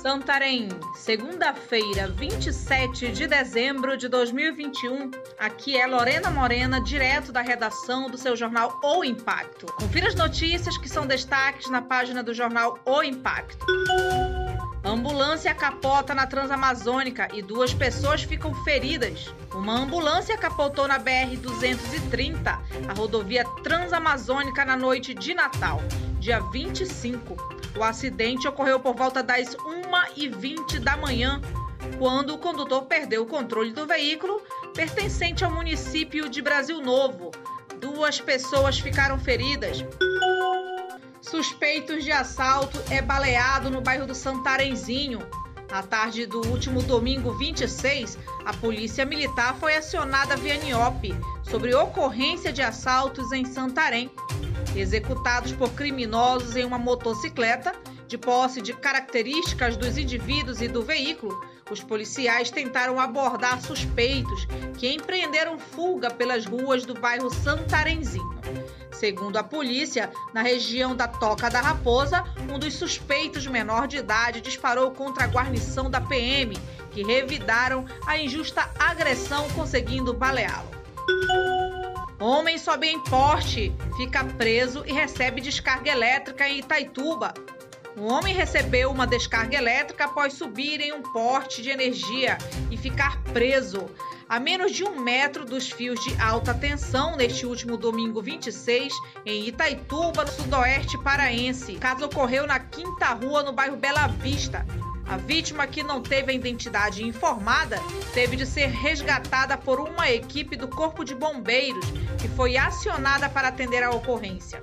Santarém, segunda-feira, 27 de dezembro de 2021. Aqui é Lorena Morena, direto da redação do seu jornal O Impacto. Confira as notícias que são destaques na página do jornal O Impacto. Ambulância capota na Transamazônica e duas pessoas ficam feridas. Uma ambulância capotou na BR-230, a rodovia Transamazônica, na noite de Natal, dia 25. O acidente ocorreu por volta das 1h20 da manhã, quando o condutor perdeu o controle do veículo pertencente ao município de Brasil Novo. Duas pessoas ficaram feridas. Suspeitos de assalto é baleado no bairro do Santarenzinho. Na tarde do último domingo 26, a Polícia Militar foi acionada via NIOP sobre ocorrência de assaltos em Santarém, executados por criminosos em uma motocicleta. De posse de características dos indivíduos e do veículo, os policiais tentaram abordar suspeitos que empreenderam fuga pelas ruas do bairro Santarenzinho. Segundo a polícia, na região da Toca da Raposa, um dos suspeitos menor de idade disparou contra a guarnição da PM, que revidaram a injusta agressão, conseguindo baleá-lo. Homem sobe em porte, fica preso e recebe descarga elétrica em Itaituba. Um homem recebeu uma descarga elétrica após subir em um porte de energia e ficar preso a menos de um metro dos fios de alta tensão neste último domingo 26, em Itaituba, no sudoeste paraense. O caso ocorreu na Quinta Rua, no bairro Bela Vista. A vítima, que não teve a identidade informada, teve de ser resgatada por uma equipe do Corpo de Bombeiros, que foi acionada para atender a ocorrência.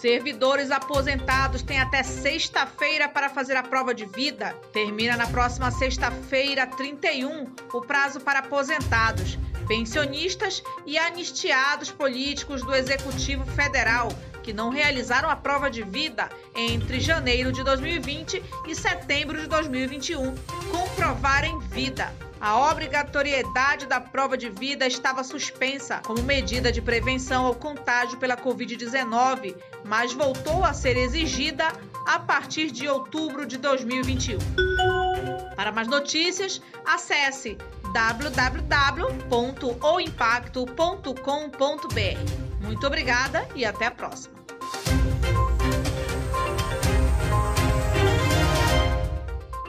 Servidores aposentados têm até sexta-feira para fazer a prova de vida. Termina na próxima sexta-feira, 31, o prazo para aposentados, pensionistas e anistiados políticos do Executivo Federal que não realizaram a prova de vida entre janeiro de 2020 e setembro de 2021 comprovarem vida. A obrigatoriedade da prova de vida estava suspensa como medida de prevenção ao contágio pela Covid-19, mas voltou a ser exigida a partir de outubro de 2021. Para mais notícias, acesse www.oimpacto.com.br. Muito obrigada e até a próxima.